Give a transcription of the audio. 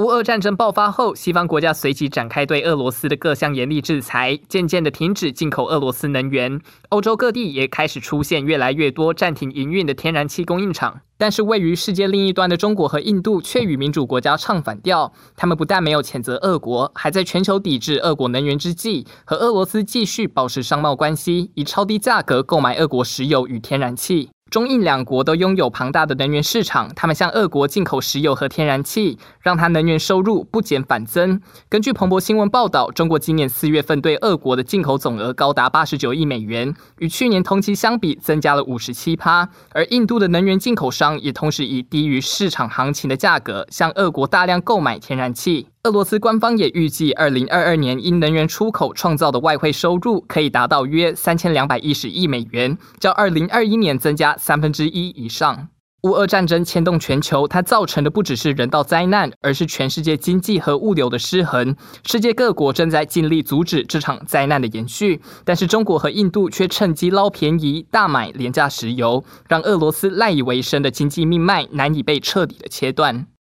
乌俄战争爆发后，西方国家随即展开对俄罗斯的各项严厉制裁，渐渐的停止进口俄罗斯能源。欧洲各地也开始出现越来越多暂停营运的天然气供应厂。但是，位于世界另一端的中国和印度却与民主国家唱反调。他们不但没有谴责俄国，还在全球抵制俄国能源之际，和俄罗斯继续保持商贸关系，以超低价格购买俄国石油与天然气。中印两国都拥有庞大的能源市场，他们向俄国进口石油和天然气，让他能源收入不减反增。根据彭博新闻报道，中国今年四月份对俄国的进口总额高达八十九亿美元，与去年同期相比增加了五十七趴。而印度的能源进口商也同时以低于市场行情的价格向俄国大量购买天然气。俄罗斯官方也预计，二零二二年因能源出口创造的外汇收入可以达到约三千两百一十亿美元，较二零二一年增加三分之一以上。乌俄战争牵动全球，它造成的不只是人道灾难，而是全世界经济和物流的失衡。世界各国正在尽力阻止这场灾难的延续，但是中国和印度却趁机捞便宜，大买廉价石油，让俄罗斯赖以为生的经济命脉难以被彻底的切断。